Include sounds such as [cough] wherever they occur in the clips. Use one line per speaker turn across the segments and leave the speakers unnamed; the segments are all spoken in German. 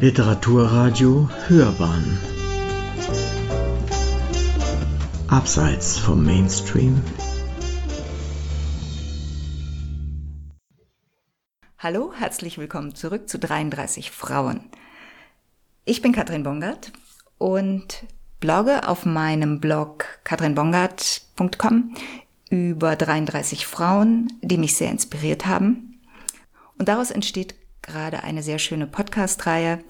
Literaturradio Hörbahn Abseits vom Mainstream
Hallo, herzlich willkommen zurück zu 33 Frauen. Ich bin Katrin Bongard und blogge auf meinem Blog katrinbongard.com über 33 Frauen, die mich sehr inspiriert haben. Und daraus entsteht gerade eine sehr schöne Podcast-Reihe.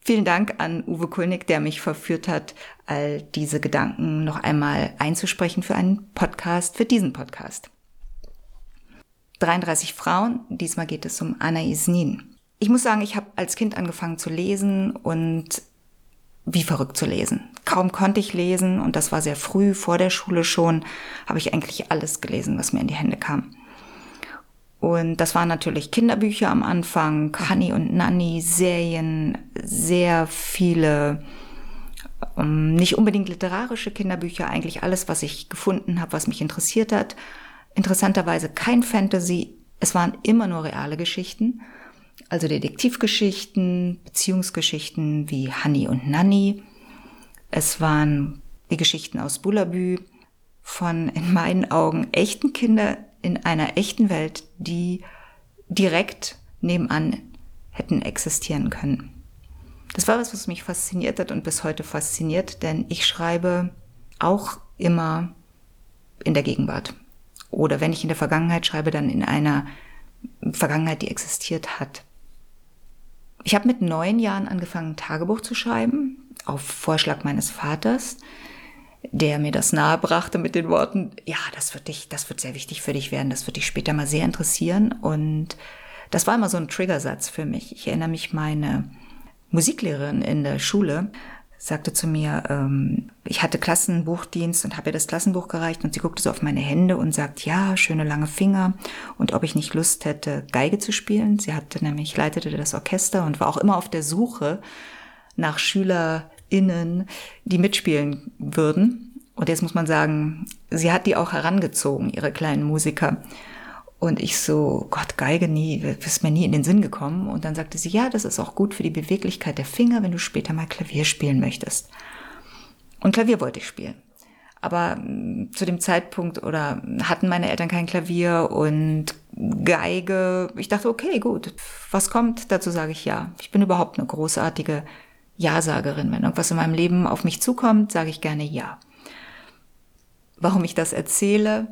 Vielen Dank an Uwe Kulnig, der mich verführt hat, all diese Gedanken noch einmal einzusprechen für einen Podcast, für diesen Podcast. 33 Frauen, diesmal geht es um Anna Isnin. Ich muss sagen, ich habe als Kind angefangen zu lesen und wie verrückt zu lesen. Kaum konnte ich lesen und das war sehr früh, vor der Schule schon, habe ich eigentlich alles gelesen, was mir in die Hände kam. Und das waren natürlich Kinderbücher am Anfang, Honey und Nanny, Serien, sehr viele, um, ähm, nicht unbedingt literarische Kinderbücher, eigentlich alles, was ich gefunden habe, was mich interessiert hat. Interessanterweise kein Fantasy, es waren immer nur reale Geschichten, also Detektivgeschichten, Beziehungsgeschichten wie Honey und Nanny. Es waren die Geschichten aus Bullabü von in meinen Augen echten Kinder in einer echten Welt, die direkt nebenan hätten existieren können. Das war was, was mich fasziniert hat und bis heute fasziniert, denn ich schreibe auch immer in der Gegenwart. Oder wenn ich in der Vergangenheit schreibe, dann in einer Vergangenheit, die existiert hat. Ich habe mit neun Jahren angefangen, Tagebuch zu schreiben, auf Vorschlag meines Vaters der mir das nahebrachte mit den Worten, ja, das wird dich, das wird sehr wichtig für dich werden, das wird dich später mal sehr interessieren. Und das war immer so ein Triggersatz für mich. Ich erinnere mich, meine Musiklehrerin in der Schule sagte zu mir, ähm, ich hatte Klassenbuchdienst und habe ihr das Klassenbuch gereicht und sie guckte so auf meine Hände und sagt, ja, schöne lange Finger und ob ich nicht Lust hätte, Geige zu spielen. Sie hatte nämlich, leitete das Orchester und war auch immer auf der Suche nach Schüler, KollegInnen, die mitspielen würden. Und jetzt muss man sagen, sie hat die auch herangezogen, ihre kleinen Musiker. Und ich so, Gott, Geige nie, ist mir nie in den Sinn gekommen. Und dann sagte sie, ja, das ist auch gut für die Beweglichkeit der Finger, wenn du später mal Klavier spielen möchtest. Und Klavier wollte ich spielen. Aber mm, zu dem Zeitpunkt oder hatten meine Eltern kein Klavier und Geige. Ich dachte, okay, gut. Was kommt? Dazu sage ich ja. Ich bin überhaupt eine großartige Ja-Sagerin. Wenn irgendwas in meinem Leben auf mich zukommt, sage ich gerne Ja. Warum ich das erzähle?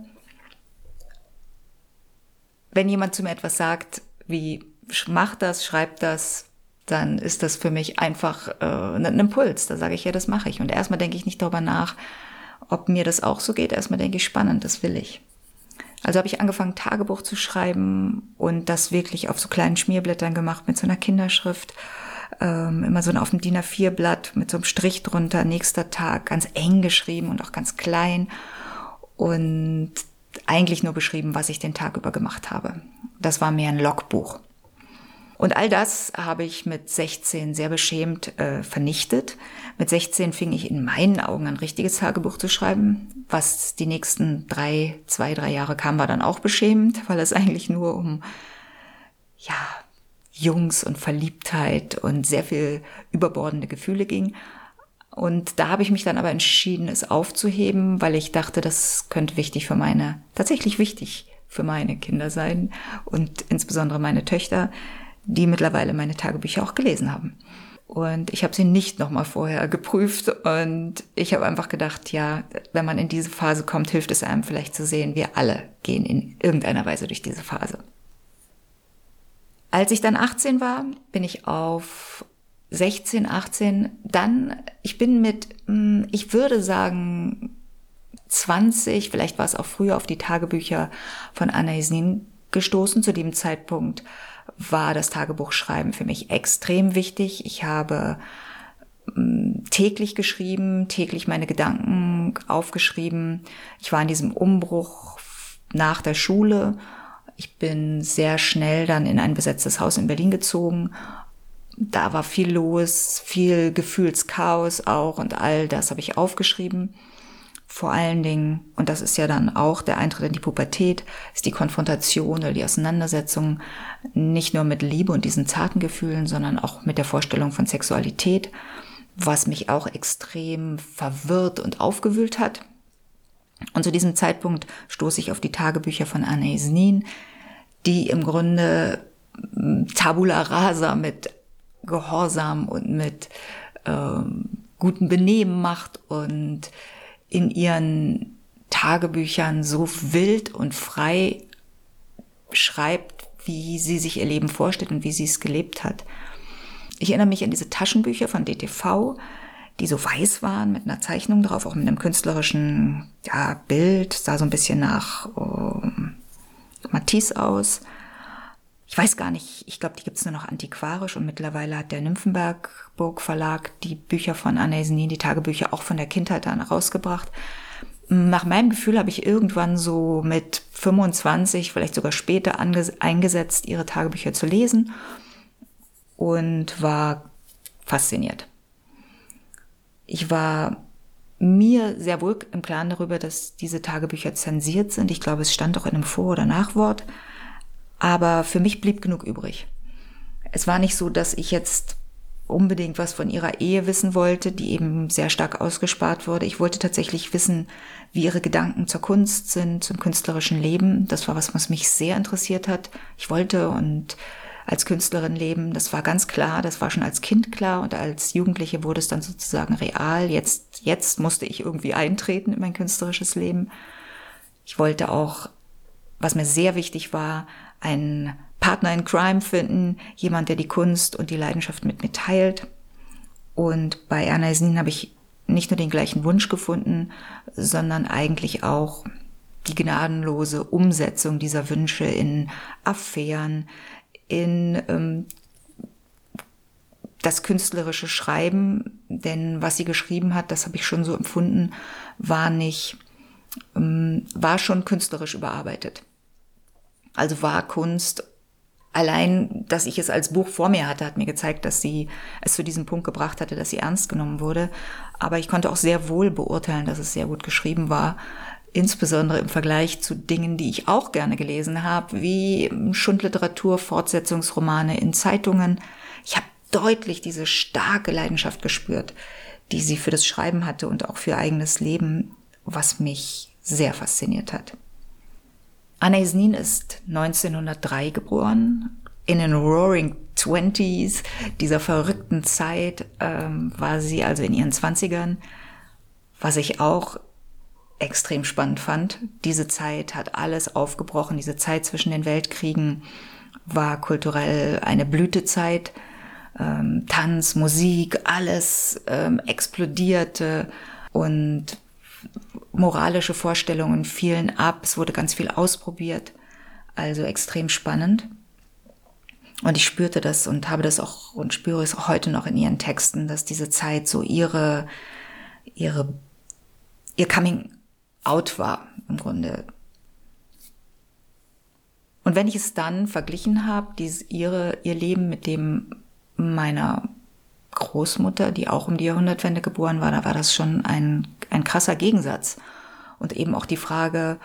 Wenn jemand zu mir etwas sagt, wie mach das, schreib das, dann ist das für mich einfach äh, ein Impuls. Da sage ich, ja, das mache ich. Und erstmal denke ich nicht darüber nach, ob mir das auch so geht. Erstmal denke ich, spannend, das will ich. Also habe ich angefangen, Tagebuch zu schreiben und das wirklich auf so kleinen Schmierblättern gemacht mit so einer Kinderschrift ähm, immer so auf dem DIN A4-Blatt mit so einem Strich drunter, nächster Tag, ganz eng geschrieben und auch ganz klein und eigentlich nur beschrieben, was ich den Tag über gemacht habe. Das war mehr ein Logbuch. Und all das habe ich mit 16 sehr beschämt äh, vernichtet. Mit 16 fing ich in meinen Augen ein richtiges Tagebuch zu schreiben. Was die nächsten drei, zwei, drei Jahre kam, war dann auch beschämend, weil es [laughs] eigentlich nur um, ja, Jungs und Verliebtheit und sehr viel überbordende Gefühle ging. Und da habe ich mich dann aber entschieden, es aufzuheben, weil ich dachte, das könnte wichtig für meine, tatsächlich wichtig für meine Kinder sein und insbesondere meine Töchter, die mittlerweile meine Tagebücher auch gelesen haben. Und ich habe sie nicht nochmal vorher geprüft und ich habe einfach gedacht, ja, wenn man in diese Phase kommt, hilft es einem vielleicht zu sehen, wir alle gehen in irgendeiner Weise durch diese Phase. Als ich dann 18 war, bin ich auf 16, 18, dann, ich bin mit, hm, ich würde sagen, 20, vielleicht war es auch früher auf die Tagebücher von Anna Isnin gestoßen. Zu dem Zeitpunkt war das Tagebuchschreiben für mich extrem wichtig. Ich habe hm, täglich geschrieben, täglich meine Gedanken aufgeschrieben. Ich war in diesem Umbruch nach der Schule ich bin sehr schnell dann in ein besetztes Haus in Berlin gezogen. Da war viel los, viel Gefühlschaos auch und all das habe ich aufgeschrieben. vor allen Dingen, und das ist ja dann auch der Eintritt in die Pubertät, ist die Konfrontation oder die Auseinandersetzung nicht nur mit Liebe und diesen zarten Gefühlen, sondern auch mit der Vorstellung von Sexualität, was mich auch extrem verwirrt und aufgewühlt hat. Und zu diesem Zeitpunkt stoße ich auf die Tagebücher von Anne Nin, die im Grunde hm, Tabula rasa mit Gehorsam und mit ähm, gutem Benehmen macht und in ihren Tagebüchern so wild und frei schreibt, wie sie sich ihr Leben vorstellt und wie sie es gelebt hat. Ich erinnere mich an diese Taschenbücher von DTV, die so weiß waren mit einer Zeichnung drauf, auch mit einem künstlerischen ja, Bild, sah so ein bisschen nach oh, Matisse aus. Ich weiß gar nicht, ich glaube, die gibt es nur noch antiquarisch und mittlerweile hat der Nymphenberg Burg Verlag die Bücher von Anna Esenin, die Tagebücher auch von der Kindheit an rausgebracht. Nach meinem Gefühl habe ich irgendwann so mit 25, vielleicht sogar später eingesetzt, ihre Tagebücher zu lesen und war fasziniert. Ich war mir sehr wohl im Klaren darüber, dass diese Tagebücher zensiert sind. Ich glaube, es stand auch in einem Vor- oder Nachwort. Aber für mich blieb genug übrig. Es war nicht so, dass ich jetzt unbedingt was von ihrer Ehe wissen wollte, die eben sehr stark ausgespart wurde. Ich wollte tatsächlich wissen, wie ihre Gedanken zur Kunst sind, zum künstlerischen Leben. Das war was, was mich sehr interessiert hat. Ich wollte und als Künstlerin leben. Das war ganz klar. Das war schon als Kind klar und als Jugendliche wurde es dann sozusagen real. Jetzt, jetzt musste ich irgendwie eintreten in mein künstlerisches Leben. Ich wollte auch, was mir sehr wichtig war, einen Partner in Crime finden, jemand, der die Kunst und die Leidenschaft mit mir teilt. Und bei Erna Esnin habe ich nicht nur den gleichen Wunsch gefunden, sondern eigentlich auch die gnadenlose Umsetzung dieser Wünsche in Affären, in ähm, das künstlerische Schreiben, denn was sie geschrieben hat, das habe ich schon so empfunden, war nicht, ähm, war schon künstlerisch überarbeitet. Also war Kunst allein, dass ich es als Buch vor mir hatte, hat mir gezeigt, dass sie es zu diesem Punkt gebracht hatte, dass sie ernst genommen wurde. Aber ich konnte auch sehr wohl beurteilen, dass es sehr gut geschrieben war. Insbesondere im Vergleich zu Dingen, die ich auch gerne gelesen habe, wie Schundliteratur, Fortsetzungsromane in Zeitungen. Ich habe deutlich diese starke Leidenschaft gespürt, die sie für das Schreiben hatte und auch für eigenes Leben, was mich sehr fasziniert hat. Anna Isnin ist 1903 geboren. In den Roaring Twenties dieser verrückten Zeit ähm, war sie also in ihren Zwanzigern. Was ich auch extrem spannend fand. Diese Zeit hat alles aufgebrochen. Diese Zeit zwischen den Weltkriegen war kulturell eine Blütezeit. Ähm, Tanz, Musik, alles ähm, explodierte und moralische Vorstellungen fielen ab, es wurde ganz viel ausprobiert, also extrem spannend. Und ich spürte das und habe das auch und spüre es auch heute noch in ihren Texten, dass diese Zeit so ihre, ihre, ihr Coming Out war im Grunde. Und wenn ich es dann verglichen habe, dieses ihre, ihr Leben mit dem meiner Großmutter, die auch um die Jahrhundertwende geboren war, da war das schon ein, ein krasser Gegensatz. Und eben auch die Frage,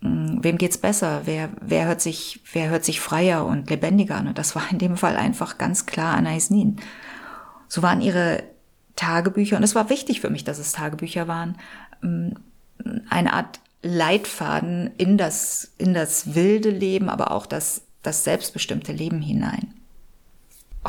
hm, wem geht's besser? Wer, wer hört sich, wer hört sich freier und lebendiger an? Und das war in dem Fall einfach ganz klar Anais Nin. So waren ihre Tagebücher, und es war wichtig für mich, dass es Tagebücher waren, hm, eine Art Leitfaden in das, in das wilde Leben, aber auch das, das selbstbestimmte Leben hinein.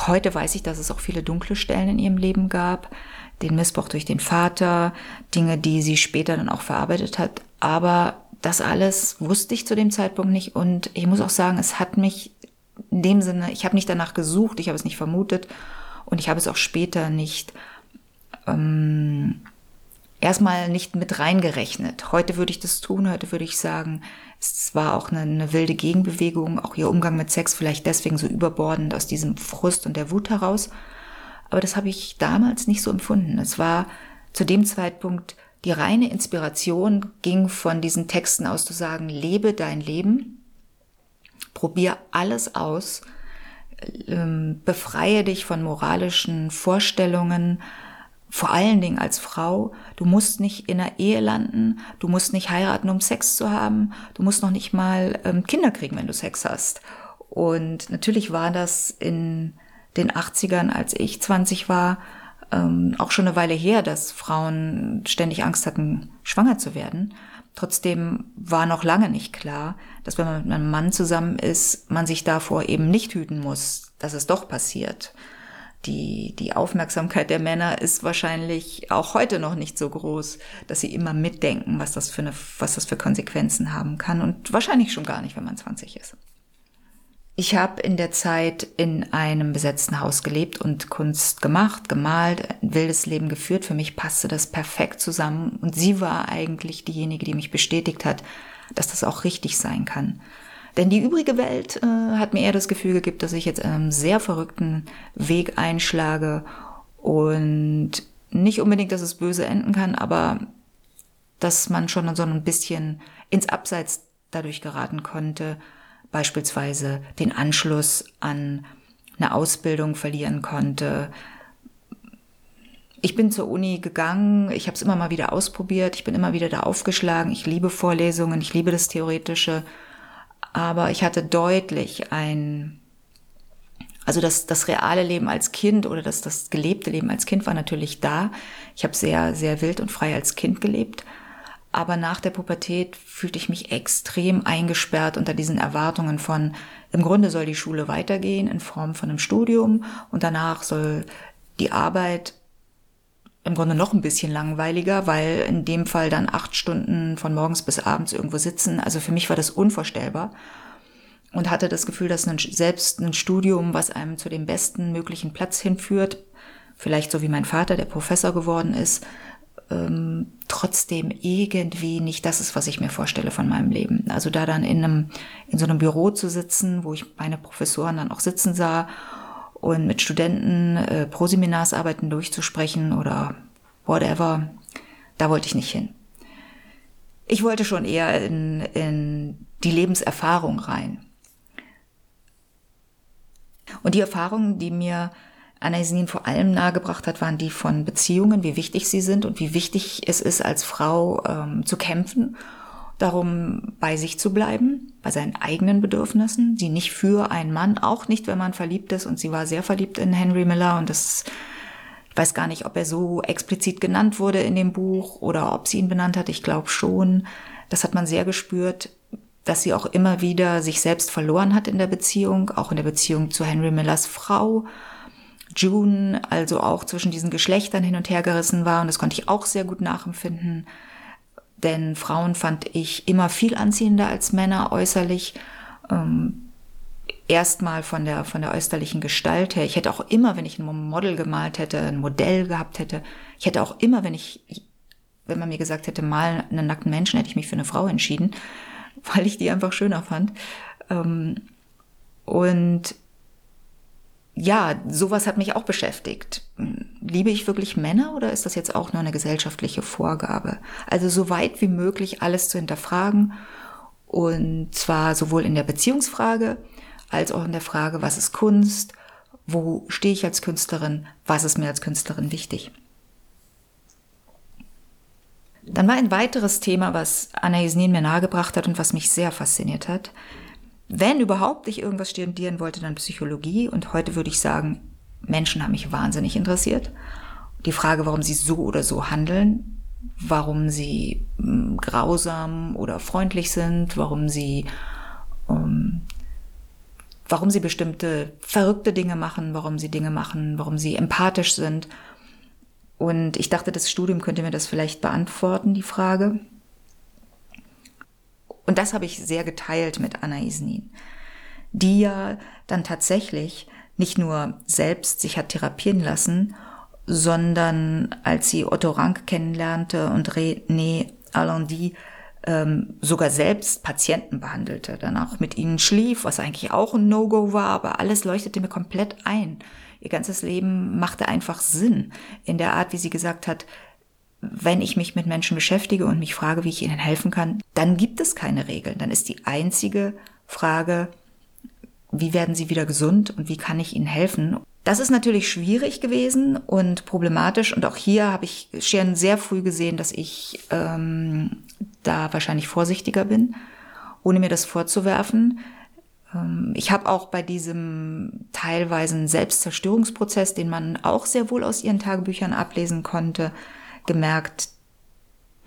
Heute weiß ich, dass es auch viele dunkle Stellen in ihrem Leben gab, den Missbrauch durch den Vater, Dinge, die sie später dann auch verarbeitet hat. Aber das alles wusste ich zu dem Zeitpunkt nicht und ich muss auch sagen, es hat mich in dem Sinne, ich habe nicht danach gesucht, ich habe es nicht vermutet und ich habe es auch später nicht ähm, erstmal nicht mit reingerechnet. Heute würde ich das tun, heute würde ich sagen, es war auch eine, eine, wilde Gegenbewegung, auch ihr Umgang mit Sex vielleicht deswegen so überbordend aus diesem Frust und der Wut heraus. Aber das habe ich damals nicht so empfunden. Es war zu dem Zeitpunkt die reine Inspiration ging von diesen Texten aus zu sagen, lebe dein Leben, probier alles aus, ähm, befreie dich von moralischen Vorstellungen, vor allen Dingen als Frau, du musst nicht in einer Ehe landen, du musst nicht heiraten, um Sex zu haben, du musst noch nicht mal ähm, Kinder kriegen, wenn du Sex hast. Und natürlich war das in den 80ern, als ich 20 war, ähm, auch schon eine Weile her, dass Frauen ständig Angst hatten, schwanger zu werden. Trotzdem war noch lange nicht klar, dass wenn man mit einem Mann zusammen ist, man sich davor eben nicht hüten muss, dass es doch passiert. Die, die Aufmerksamkeit der Männer ist wahrscheinlich auch heute noch nicht so groß, dass sie immer mitdenken, was das für eine, was das für Konsequenzen haben kann und wahrscheinlich schon gar nicht, wenn man 20 ist. Ich habe in der Zeit in einem besetzten Haus gelebt und Kunst gemacht, gemalt, ein wildes Leben geführt. Für mich passte das perfekt zusammen und sie war eigentlich diejenige, die mich bestätigt hat, dass das auch richtig sein kann. Denn die übrige Welt äh, hat mir eher das Gefühl gegeben, dass ich jetzt einen sehr verrückten Weg einschlage und nicht unbedingt, dass es böse enden kann, aber dass man schon so ein bisschen ins Abseits dadurch geraten konnte, beispielsweise den Anschluss an eine Ausbildung verlieren konnte. Ich bin zur Uni gegangen, ich habe es immer mal wieder ausprobiert, ich bin immer wieder da aufgeschlagen, ich liebe Vorlesungen, ich liebe das Theoretische, aber ich hatte deutlich ein, also das, das reale Leben als Kind oder das, das gelebte Leben als Kind war natürlich da. Ich habe sehr, sehr wild und frei als Kind gelebt, aber nach der Pubertät fühlte ich mich extrem eingesperrt unter diesen Erwartungen von, im Grunde soll die Schule weitergehen in Form von einem Studium und danach soll die Arbeit im Grunde noch ein bisschen langweiliger, weil in dem Fall dann acht Stunden von morgens bis abends irgendwo sitzen. Also für mich war das unvorstellbar und hatte das Gefühl, dass ein, selbst ein Studium, was einem zu dem besten möglichen Platz hinführt, vielleicht so wie mein Vater, der Professor geworden ist, ähm, trotzdem irgendwie nicht das ist, was ich mir vorstelle von meinem Leben. Also da dann in einem, in so einem Büro zu sitzen, wo ich meine Professoren dann auch sitzen sah und mit Studenten äh, Proseminarsarbeiten durchzusprechen oder whatever, da wollte ich nicht hin. Ich wollte schon eher in, in die Lebenserfahrung rein. Und die Erfahrungen, die mir Anaisin vor allem nahegebracht hat, waren die von Beziehungen, wie wichtig sie sind und wie wichtig es ist, als Frau ähm, zu kämpfen, darum bei sich zu bleiben, bei seinen eigenen Bedürfnissen, die nicht für einen Mann, auch nicht, wenn man verliebt ist. Und sie war sehr verliebt in Henry Miller und das, ich weiß gar nicht, ob er so explizit genannt wurde in dem Buch oder ob sie ihn benannt hat. Ich glaube schon. Das hat man sehr gespürt, dass sie auch immer wieder sich selbst verloren hat in der Beziehung, auch in der Beziehung zu Henry Millers Frau June also auch zwischen diesen Geschlechtern hin und her gerissen war. Und das konnte ich auch sehr gut nachempfinden. Denn Frauen fand ich immer viel anziehender als Männer äußerlich. Ähm, Erstmal von der, von der äußerlichen Gestalt her. Ich hätte auch immer, wenn ich ein Model gemalt hätte, ein Modell gehabt hätte, ich hätte auch immer, wenn ich, wenn man mir gesagt hätte, mal einen nackten Menschen, hätte ich mich für eine Frau entschieden, [laughs] weil ich die einfach schöner fand. Ähm, und ja, sowas hat mich auch beschäftigt. Liebe ich wirklich Männer oder ist das jetzt auch nur eine gesellschaftliche Vorgabe? Also so weit wie möglich alles zu hinterfragen und zwar sowohl in der Beziehungsfrage als auch in der Frage, was ist Kunst, wo stehe ich als Künstlerin, was ist mir als Künstlerin wichtig. Dann war ein weiteres Thema, was Anna Jesnin mir nahegebracht hat und was mich sehr fasziniert hat, wenn überhaupt ich irgendwas studieren wollte, dann Psychologie. Und heute würde ich sagen, Menschen haben mich wahnsinnig interessiert. Die Frage, warum sie so oder so handeln, warum sie ähm, grausam oder freundlich sind, warum sie, ähm, warum sie bestimmte verrückte Dinge machen, warum sie Dinge machen, warum sie empathisch sind. Und ich dachte, das Studium könnte mir das vielleicht beantworten, die Frage. Und das habe ich sehr geteilt mit Anna Isnin, die ja dann tatsächlich nicht nur selbst sich hat therapieren lassen, sondern als sie Otto Rank kennenlernte und René Allendy ähm, sogar selbst Patienten behandelte, dann auch mit ihnen schlief, was eigentlich auch ein No-Go war, aber alles leuchtete mir komplett ein. Ihr ganzes Leben machte einfach Sinn in der Art, wie sie gesagt hat, wenn ich mich mit Menschen beschäftige und mich frage, wie ich ihnen helfen kann, dann gibt es keine Regeln. Dann ist die einzige Frage, wie werden sie wieder gesund und wie kann ich ihnen helfen? Das ist natürlich schwierig gewesen und problematisch. Und auch hier habe ich schon sehr früh gesehen, dass ich ähm, da wahrscheinlich vorsichtiger bin, ohne mir das vorzuwerfen. Ähm, ich habe auch bei diesem teilweise Selbstzerstörungsprozess, den man auch sehr wohl aus ihren Tagebüchern ablesen konnte, gemerkt,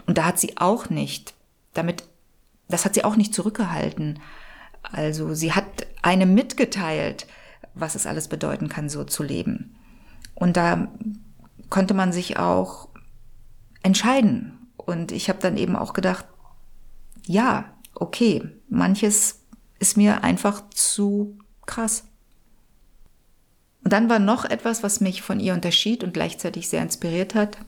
und da hat sie auch nicht, damit, das hat sie auch nicht zurückgehalten. Also sie hat einem mitgeteilt, was es alles bedeuten kann, so zu leben. Und da konnte man sich auch entscheiden. Und ich habe dann eben auch gedacht, ja, okay, manches ist mir einfach zu krass. Und dann war noch etwas, was mich von ihr unterschied und gleichzeitig sehr inspiriert hat.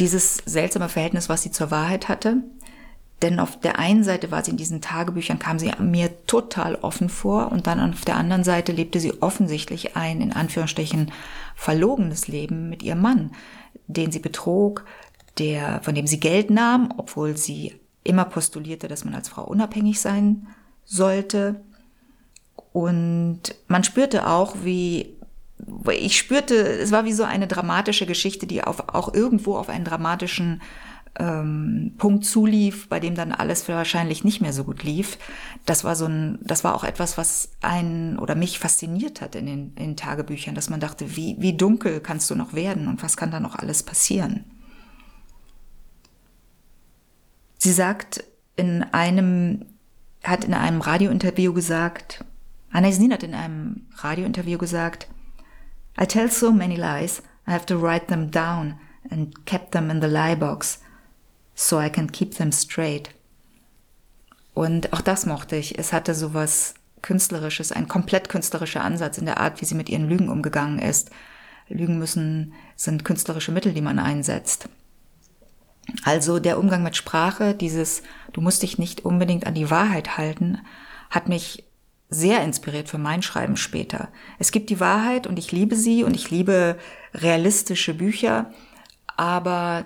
Dieses seltsame Verhältnis, was sie zur Wahrheit hatte. Denn auf der einen Seite war sie in diesen Tagebüchern, kam sie mir total offen vor und dann auf der anderen Seite lebte sie offensichtlich ein, in Anführungsstrichen, verlogenes Leben mit ihrem Mann, den sie betrog, der, von dem sie Geld nahm, obwohl sie immer postulierte, dass man als Frau unabhängig sein sollte. Und man spürte auch, wie, ich spürte, es war wie so eine dramatische Geschichte, die auf, auch irgendwo auf einen dramatischen ähm, Punkt zulief, bei dem dann alles wahrscheinlich nicht mehr so gut lief. Das war so ein, das war auch etwas, was einen oder mich fasziniert hat in den, in Tagebüchern, dass man dachte, wie, wie dunkel kannst du noch werden und was kann da noch alles passieren? Sie sagt in einem, hat in einem Radiointerview gesagt, Anna hat in einem Radiointerview gesagt, I tell so many lies, I have to write them down and kept them in the lie box, so I can keep them straight. Und auch das mochte ich. Es hatte sowas Künstlerisches, ein komplett künstlerischer Ansatz in der Art, wie sie mit ihren Lügen umgegangen ist. Lügen müssen, sind künstlerische Mittel, die man einsetzt. Also der Umgang mit Sprache, dieses, du musst dich nicht unbedingt an die Wahrheit halten, hat mich sehr inspiriert für mein Schreiben später. Es gibt die Wahrheit und ich liebe sie und ich liebe realistische Bücher, aber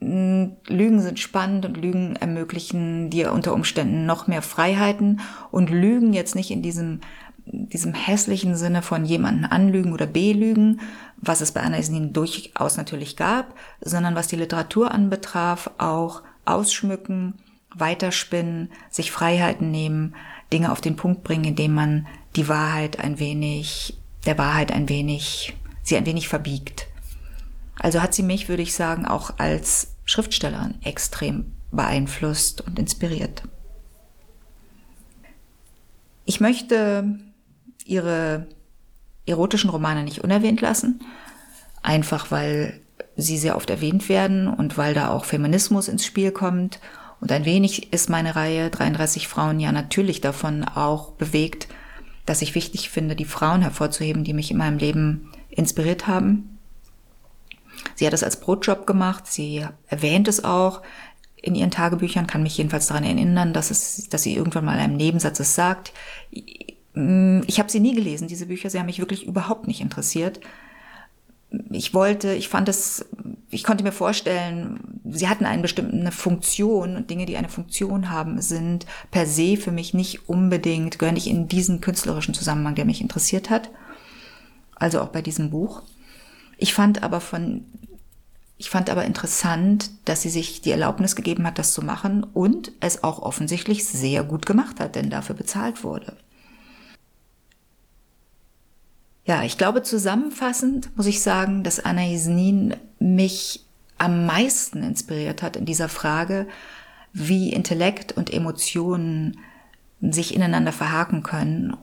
Lügen sind spannend und Lügen ermöglichen dir unter Umständen noch mehr Freiheiten und Lügen jetzt nicht in diesem diesem hässlichen Sinne von jemanden anlügen oder belügen, was es bei Anna Isnin durchaus natürlich gab, sondern was die Literatur anbetraf, auch ausschmücken, weiterspinnen, sich Freiheiten nehmen, Dinge auf den Punkt bringen, indem man die Wahrheit ein wenig, der Wahrheit ein wenig, sie ein wenig verbiegt. Also hat sie mich, würde ich sagen, auch als Schriftstellerin extrem beeinflusst und inspiriert. Ich möchte ihre erotischen Romane nicht unerwähnt lassen, einfach weil sie sehr oft erwähnt werden und weil da auch Feminismus ins Spiel kommt. Und ein wenig ist meine Reihe 33 Frauen ja natürlich davon auch bewegt, dass ich wichtig finde, die Frauen hervorzuheben, die mich in meinem Leben inspiriert haben. Sie hat es als Brotjob gemacht, sie erwähnt es auch in ihren Tagebüchern, kann mich jedenfalls daran erinnern, dass, es, dass sie irgendwann mal in einem Nebensatz es sagt. Mm, ich habe sie nie gelesen, diese Bücher. Sie haben mich wirklich überhaupt nicht interessiert. Ich wollte, ich fand es, ich konnte mir vorstellen, sie hatten eine bestimmte Funktion und Dinge, die eine Funktion haben, sind per se für mich nicht unbedingt, gehören nicht in diesen künstlerischen Zusammenhang, der mich interessiert hat. Also auch bei diesem Buch. Ich fand aber von, ich fand aber interessant, dass sie sich die Erlaubnis gegeben hat, das zu machen und es auch offensichtlich sehr gut gemacht hat, denn dafür bezahlt wurde. Ja, ich glaube, zusammenfassend muss ich sagen, dass Anna Isnin mich am meisten inspiriert hat in dieser Frage, wie Intellekt und Emotionen sich ineinander verhaken können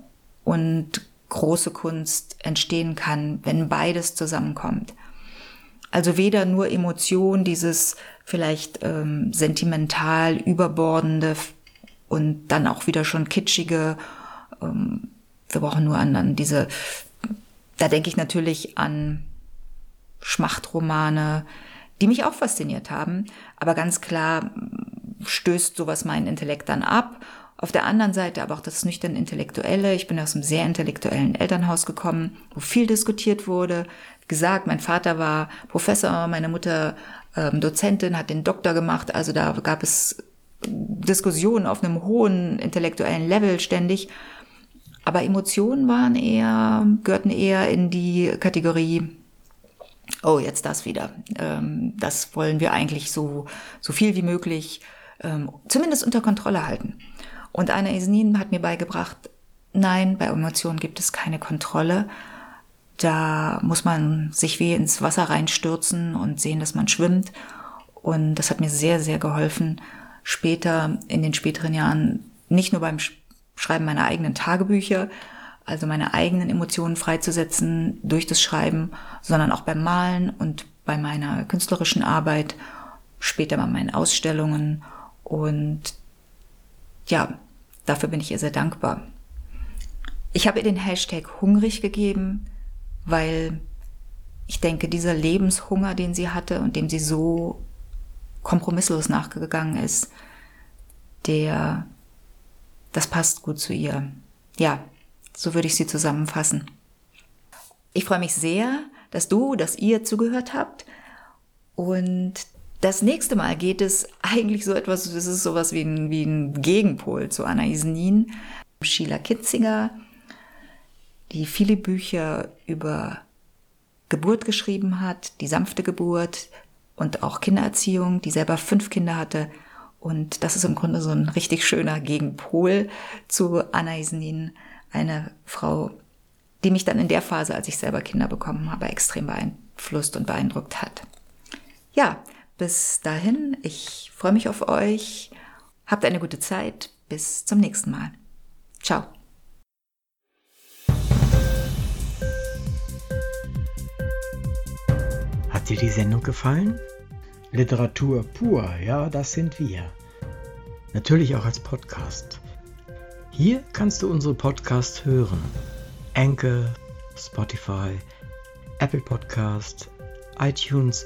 und große Kunst entstehen kann, wenn beides zusammenkommt. Also weder nur Emotion, dieses vielleicht ähm, sentimental überbordende und dann auch wieder schon kitschige, ähm, wir brauchen nur an, an diese da denke ich natürlich an Schmachtromane, die mich auch fasziniert haben. Aber ganz klar stößt sowas meinen Intellekt dann ab. Auf der anderen Seite aber auch das nüchtern Intellektuelle. Ich bin aus einem sehr intellektuellen Elternhaus gekommen, wo viel diskutiert wurde. Gesagt, mein Vater war Professor, meine Mutter ähm, Dozentin, hat den Doktor gemacht. Also da gab es Diskussionen auf einem hohen intellektuellen Level ständig. Aber Emotionen waren eher, gehörten eher in die Kategorie, oh, jetzt das wieder. Ähm, das wollen wir eigentlich so, so viel wie möglich, ähm, zumindest unter Kontrolle halten. Und Anna Isnin hat mir beigebracht, nein, bei Emotionen gibt es keine Kontrolle. Da muss man sich wie ins Wasser reinstürzen und sehen, dass man schwimmt. Und das hat mir sehr, sehr geholfen, später, in den späteren Jahren, nicht nur beim Schreiben meiner eigenen Tagebücher, also meine eigenen Emotionen freizusetzen durch das Schreiben, sondern auch beim Malen und bei meiner künstlerischen Arbeit, später bei meinen Ausstellungen. Und ja, dafür bin ich ihr sehr dankbar. Ich habe ihr den Hashtag hungrig gegeben, weil ich denke, dieser Lebenshunger, den sie hatte und dem sie so kompromisslos nachgegangen ist, der, das passt gut zu ihr. Ja, so würde ich sie zusammenfassen. Ich freue mich sehr, dass du, dass ihr zugehört habt. Und das nächste Mal geht es eigentlich so etwas, das ist sowas wie ein, wie ein Gegenpol zu Anna Isnin. Sheila Kitzinger, die viele Bücher über Geburt geschrieben hat, die sanfte Geburt, und auch Kindererziehung, die selber fünf Kinder hatte. Und das ist im Grunde so ein richtig schöner Gegenpol zu Anna Isnin, eine Frau, die mich dann in der Phase, als ich selber Kinder bekommen habe, extrem beeinflusst und beeindruckt hat. Ja, bis dahin, ich freue mich auf euch. Habt eine gute Zeit. Bis zum nächsten Mal. Ciao.
Hat dir die Sendung gefallen? Literatur pur, ja, das sind wir. Natürlich auch als Podcast. Hier kannst du unsere Podcasts hören. Anchor, Spotify, Apple Podcast, iTunes,